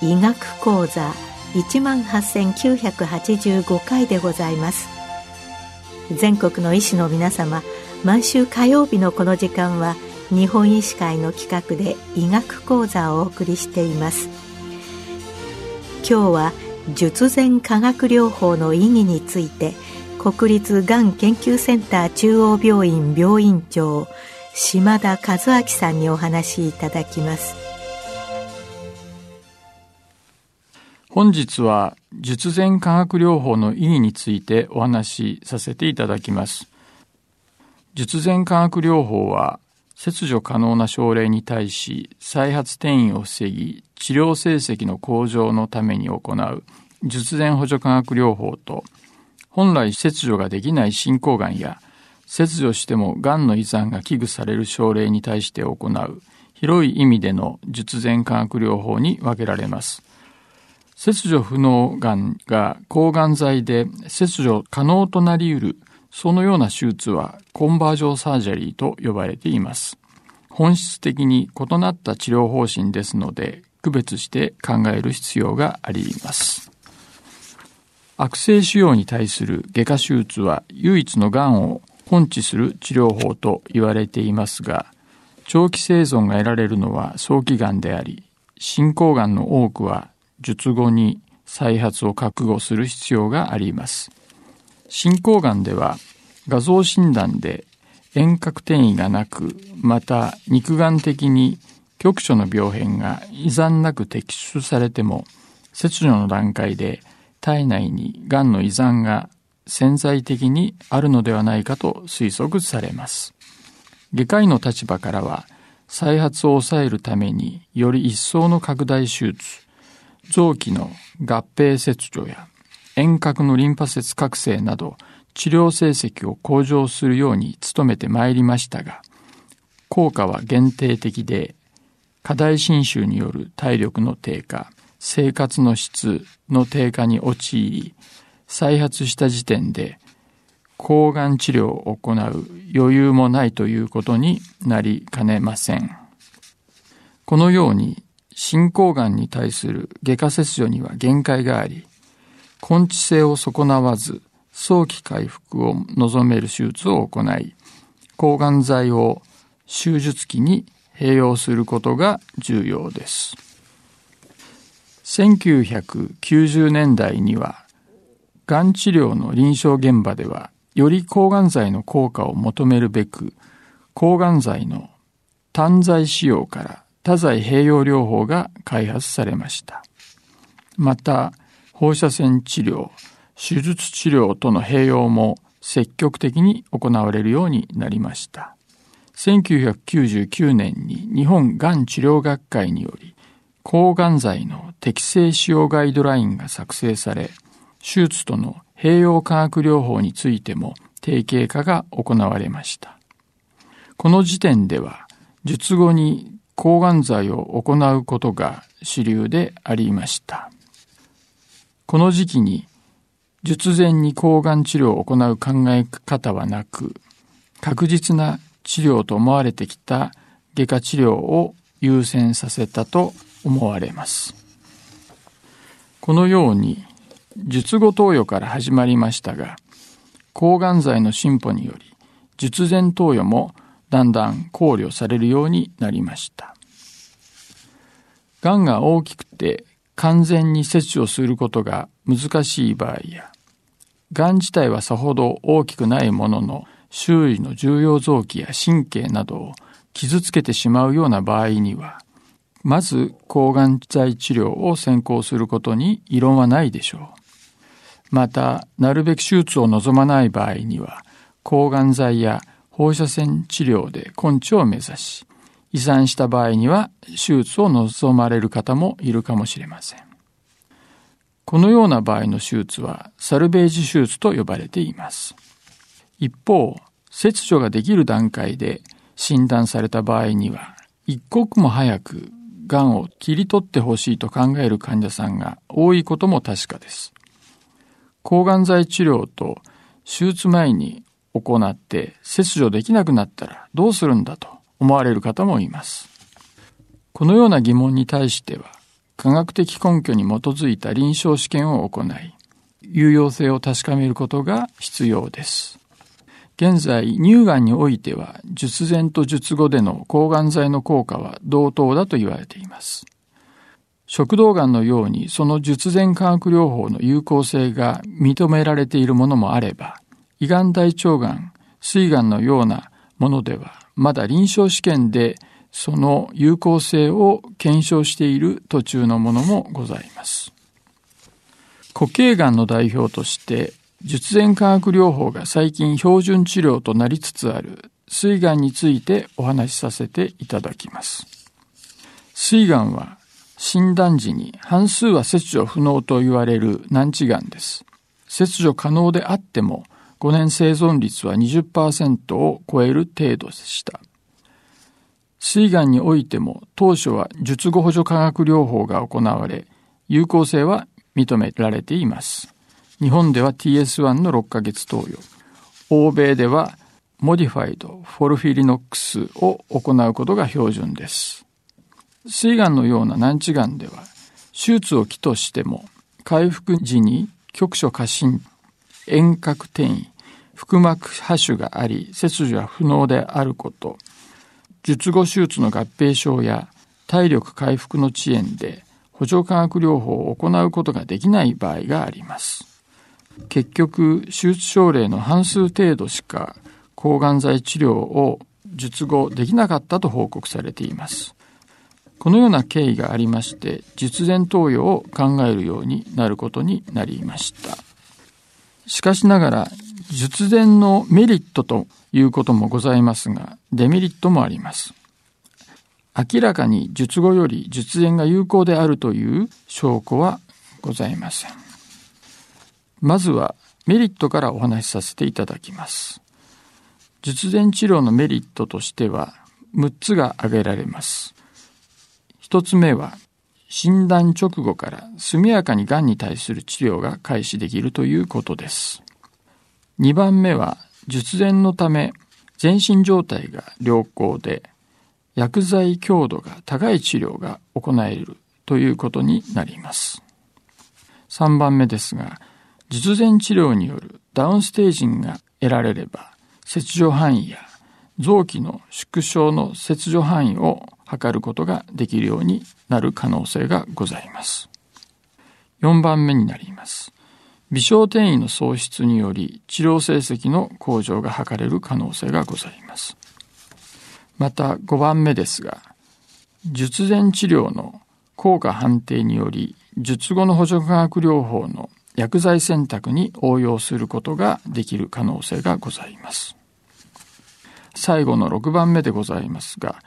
医学講座一万八千九百八十五回でございます。全国の医師の皆様毎週火曜日のこの時間は日本医師会の企画で医学講座をお送りしています今日は術前化学療法の意義について国立がん研究センター中央病院病院長島田和明さんにお話しいただきます本日は術前化学療法の意義についてお話しさせていただきます。術前化学療法は切除可能な症例に対し再発転移を防ぎ治療成績の向上のために行う術前補助化学療法と本来切除ができない進行がんや切除してもがんの遺産が危惧される症例に対して行う広い意味での術前化学療法に分けられます。切除不能がんが抗がん剤で切除可能となり得るそのような手術はコンバージョンサージャリーと呼ばれています。本質的に異なった治療方針ですので区別して考える必要があります。悪性腫瘍に対する外科手術は唯一のがんを根治する治療法と言われていますが、長期生存が得られるのは早期がんであり、進行がんの多くは術後に再発を覚悟する必要があります。進行がんでは画像診断で遠隔転移がなく、また肉眼的に局所の病変が遺残なく摘出されても、切除の段階で体内にがんの遺残が潜在的にあるのではないかと推測されます。外科医の立場からは、再発を抑えるためにより一層の拡大手術、臓器の合併切除や遠隔のリンパ節覚醒など治療成績を向上するように努めてまいりましたが、効果は限定的で、過大侵襲による体力の低下、生活の質の低下に陥り、再発した時点で抗がん治療を行う余裕もないということになりかねません。このように進行がんに対する外科切除には限界があり、根治性を損なわず、早期回復を望める手術を行い、抗がん剤を手術期に併用することが重要です。1990年代には、がん治療の臨床現場では、より抗がん剤の効果を求めるべく、抗がん剤の単剤使用から多剤併用療法が開発されました。また、放射線治療、手術治療との併用も積極的に行われるようになりました。1999年に日本がん治療学会により、抗がん剤の適正使用ガイドラインが作成され、手術との併用化学療法についても定型化が行われました。この時点では、術後に抗がん剤を行うことが主流でありました。この時期に術前に抗がん治療を行う考え方はなく、確実な治療と思われてきた外科治療を優先させたと思われます。このように術後投与から始まりましたが、抗がん剤の進歩により術前投与もだんだん考慮されるようになりました。がんが大きくて完全に切除することが難しい場合や、がん自体はさほど大きくないものの、周囲の重要臓器や神経などを傷つけてしまうような場合には、まず抗がん剤治療を先行することに異論はないでしょう。また、なるべく手術を望まない場合には、抗がん剤や放射線治療で根治を目指し、遺産した場合には手術を望まれる方もいるかもしれません。このような場合の手術はサルベージ手術と呼ばれています。一方、切除ができる段階で診断された場合には、一刻も早く癌を切り取ってほしいと考える患者さんが多いことも確かです。抗がん剤治療と手術前に行って切除できなくなったらどうするんだと思われる方もいます。このような疑問に対しては、科学的根拠に基づいた臨床試験を行い、有用性を確かめることが必要です。現在、乳がんにおいては、術前と術後での抗がん剤の効果は同等だと言われています。食道がんのようにその術前化学療法の有効性が認められているものもあれば、胃がん大腸がん、膵がんのようなものでは、まだ臨床試験でその有効性を検証している途中のものもございます。固形がんの代表として、術前化学療法が最近標準治療となりつつある膵がんについてお話しさせていただきます。膵がんは診断時に半数は切除不能と言われる難治がんです。切除可能であっても5年生存率は20%を超える程度でした。膵がんにおいても当初は術後補助化学療法が行われ、有効性は認められています。日本では TS1 の6ヶ月投与。欧米ではモディファイドフォルフィリノックスを行うことが標準です。膵がんのような難治がんでは、手術を起としても、回復時に局所過信、遠隔転移、腹膜播種があり、切除は不能であること、術後手術の合併症や体力回復の遅延で補助化学療法を行うことができない場合があります。結局、手術症例の半数程度しか抗がん剤治療を術後できなかったと報告されています。このような経緯がありまして、術前投与を考えるようになることになりました。しかしながら、術前のメリットということもございますが、デメリットもあります。明らかに術後より術前が有効であるという証拠はございません。まずはメリットからお話しさせていただきます。術前治療のメリットとしては6つが挙げられます。1つ目は診断直後から速やかにがんに対する治療が開始できるということです。2番目は術前のため全身状態が良好で薬剤強度が高い治療が行えるということになります。3番目ですが、術前治療によるダウンステージンが得られれば、切除範囲や臓器の縮小の切除範囲を測ることができるようになる可能性がございます。4番目になります。微小転移の喪失により治療成績の向上が図れる可能性がございます。また5番目ですが、術前治療の効果判定により術後の補助化学療法の薬剤選択に応用することができる可能性がございます。最後の6番目でございますが、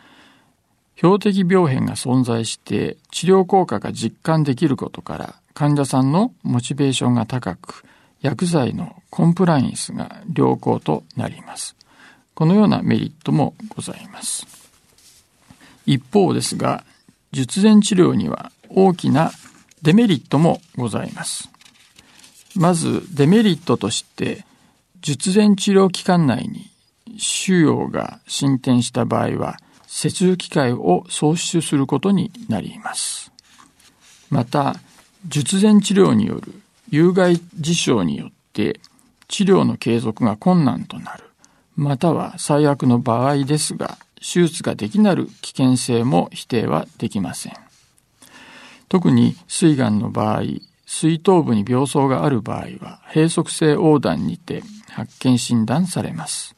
標的病変が存在して治療効果が実感できることから患者さんのモチベーションが高く、薬剤のコンプライアンスが良好となります。このようなメリットもございます。一方ですが、術前治療には大きなデメリットもございます。まずデメリットとして、術前治療期間内に腫瘍が進展した場合は、切除機会を喪失することになります。また、術前治療による有害事象によって治療の継続が困難となる。または最悪の場合ですが、手術ができなる危険性も否定はできません。特に膵がんの場合、膵頭部に病巣がある場合は、閉塞性横断にて発見診断されます。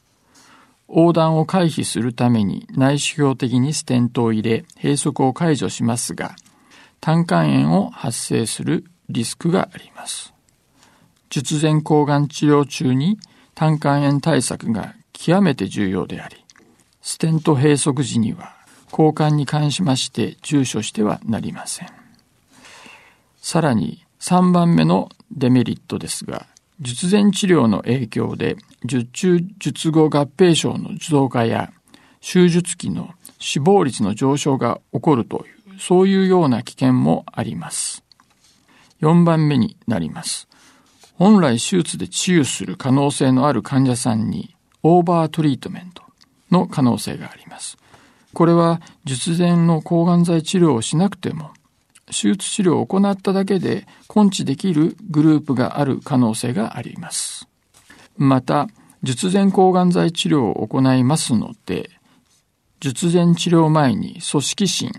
横断を回避するために内視鏡的にステントを入れ、閉塞を解除しますが、胆管炎を発生するリスクがあります。術前抗がん治療中に胆管炎対策が極めて重要であり、ステント閉塞時には交換に関しまして住所してはなりません。さらに3番目のデメリットですが、術前治療の影響で術中術後合併症の増加や手術期の死亡率の上昇が起こるという、そういうような危険もあります。4番目になります。本来手術で治癒する可能性のある患者さんにオーバートリートメントの可能性があります。これは術前の抗がん剤治療をしなくても手術治療を行っただけで根治できるグループがある可能性があります。また、術前抗がん剤治療を行いますので、術前治療前に組織診、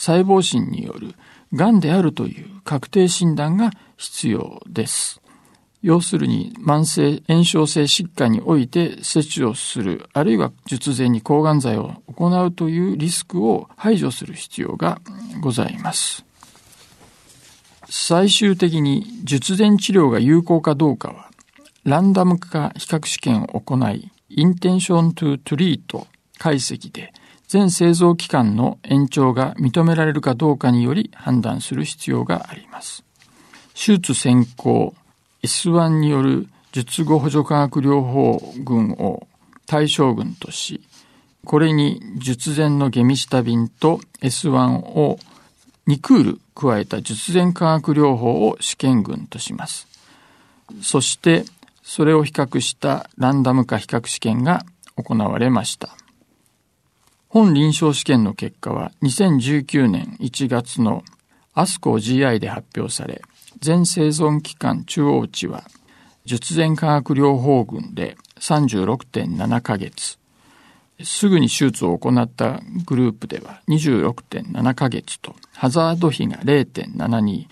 細胞診による癌であるという確定診断が必要です。要するに慢性炎症性疾患において切除する、あるいは術前に抗がん剤を行うというリスクを排除する必要がございます。最終的に術前治療が有効かどうかは、ランダム化比較試験を行い、インテンショントゥトリート解析で全製造期間の延長が認められるかどうかにより判断する必要があります。手術先行 S1 による術後補助化学療法群を対象群とし、これに術前のゲミシタビンと S1 を2クール加えた術前化学療法を試験群とします。そして、それを比較したランダム化比較試験が行われました。本臨床試験の結果は2019年1月のアスコ GI で発表され、全生存期間中央値は術前化学療法群で36.7ヶ月、すぐに手術を行ったグループでは26.7ヶ月と、ハザード比が0.72、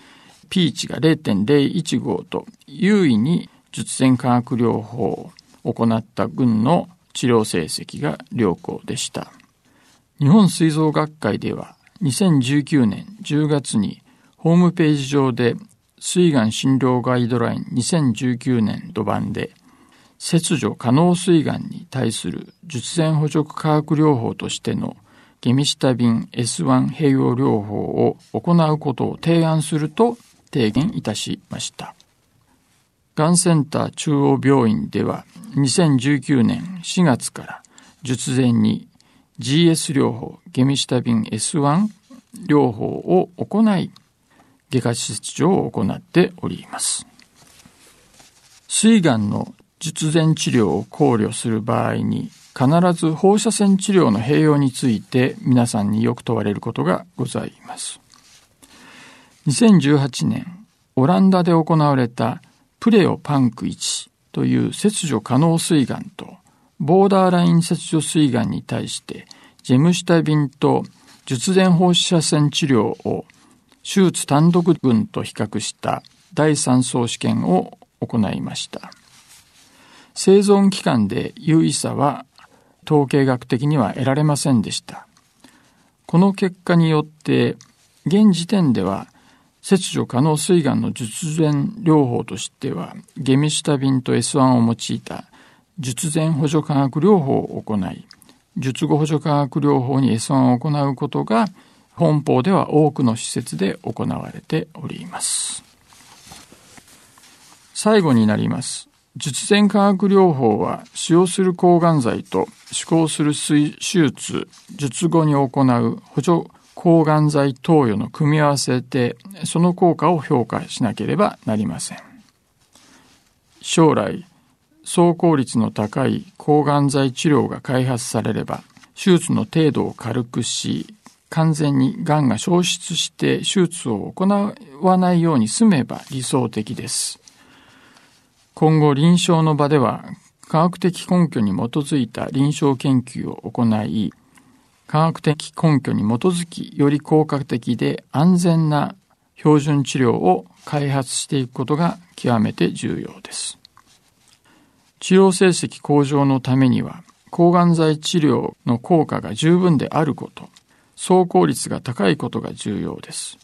ピーチが0.015と、優位に術前化学療法を行った群の治療成績が良好でした。日本膵臓学会では2019年10月にホームページ上で膵がん診療ガイドライン2019年度版で切除可能膵がんに対する術前補助化学療法としてのゲミシタビン S1 併用療法を行うことを提案すると提言いたしました。がんセンター中央病院では2019年4月から術前に GS 療法ゲミシタビン S1 療法を行い外科切除を行っております。膵がんの術前治療を考慮する場合に必ず放射線治療の併用について皆さんによく問われることがございます。2018年、オランダで行われたプレオパンク1という切除可能膵がんとボーダーライン切除膵がんに対してジェムシタビンと術前放射線治療を手術単独群と比較した第3層試験を行いました。生存期間で有意差は統計学的には得られませんでした。この結果によって、現時点では切除可能膵がんの術前療法としては、ゲミシタビンと S1 を用いた術前補助化学療法を行い、術後補助化学療法に S1 を行うことが本邦では多くの施設で行われております。最後になります。術前化学療法は使用する抗がん剤と施行する手術、術後に行う補助抗がん剤投与の組み合わせでその効果を評価しなければなりません。将来、走行率の高い抗がん剤治療が開発されれば、手術の程度を軽くし、完全に癌が消失して手術を行わないように済めば理想的です。今後臨床の場では科学的根拠に基づいた臨床研究を行い、科学的根拠に基づきより効果的で安全な標準治療を開発していくことが極めて重要です。治療成績向上のためには抗がん剤治療の効果が十分であること、走行率が高いことが重要です。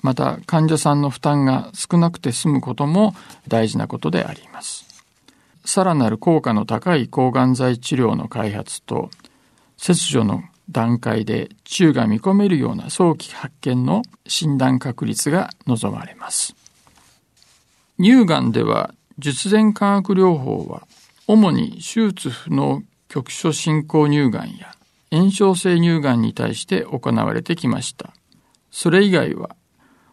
また患者さんの負担が少なくて済むことも大事なことであります。さらなる効果の高い抗がん剤治療の開発と切除の段階で治癒が見込めるような早期発見の診断確率が望まれます。乳がんでは術前化学療法は主に手術不能局所進行乳がんや炎症性乳がんに対して行われてきました。それ以外は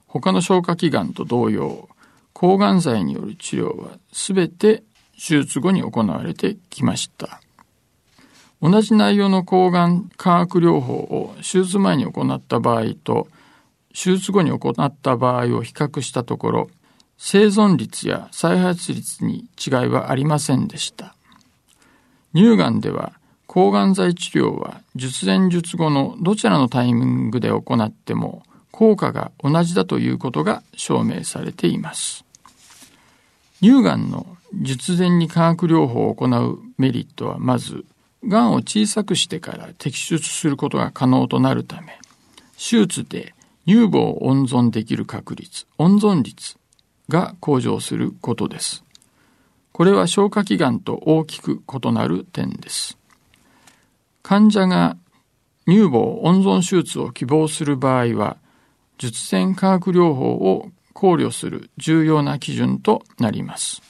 他の消化器がんと同様、抗がん剤による治療は全て手術後に行われてきました。同じ内容の抗がん化学療法を手術前に行った場合と手術後に行った場合を比較したところ生存率や再発率に違いはありませんでした。乳がんでは抗がん剤治療は術前術後のどちらのタイミングで行っても効果が同じだということが証明されています。乳がんの術前に化学療法を行うメリットはまず、がんを小さくしてから摘出することが可能となるため、手術で乳房を温存できる確率、温存率が向上することです。これは消化器がんと大きく異なる点です。患者が乳房温存手術を希望する場合は、術前化学療法を考慮する重要な基準となります。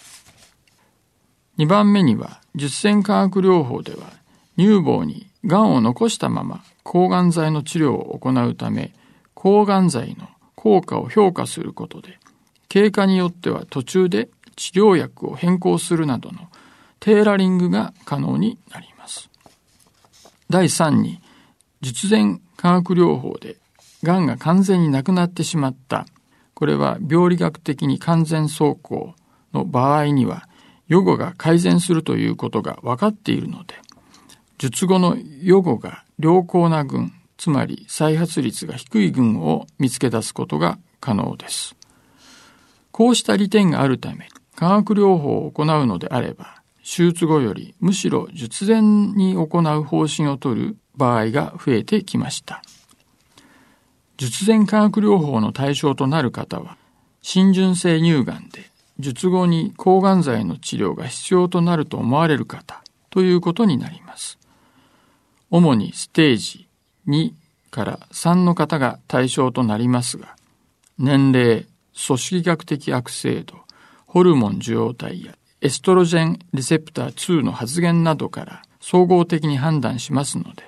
2番目には、術前化学療法では、乳房に癌を残したまま抗がん剤の治療を行うため、抗がん剤の効果を評価することで、経過によっては途中で治療薬を変更するなどのテーラリングが可能になります。第3に、術前化学療法で癌が完全になくなってしまった。これは病理学的に完全走行の場合には予後が改善するということが分かっているので、術後の予後が良好な群、つまり再発率が低い群を見つけ出すことが可能です。こうした利点があるため、化学療法を行うのであれば、手術後よりむしろ術前に行う方針を取る場合が増えてきました。術前化学療法の対象となる方は、浸潤性乳がんで、術後に抗がん剤の治療が必要となると思われる方ということになります。主にステージ2から3の方が対象となりますが、年齢、組織学的悪性度、ホルモン受容体やエストロジェンリセプター2の発現などから総合的に判断しますので、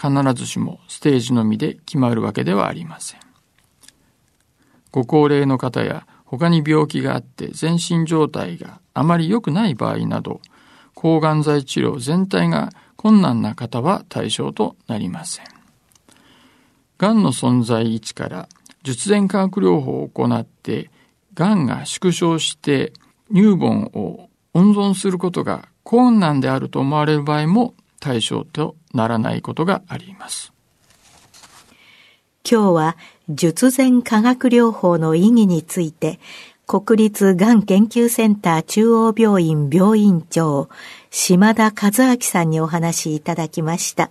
必ずしもステージのみで決まるわけではありません。ご高齢の方や他に病気があって全身状態があまり良くない場合など、抗がん剤治療全体が困難な方は対象となりません。がんの存在位置から術前化学療法を行って、がんが縮小して乳房を温存することが困難であると思われる場合も対象とならないことがあります。今日は術前化学療法の意義について国立がん研究センター中央病院病院長島田和明さんにお話いただきました。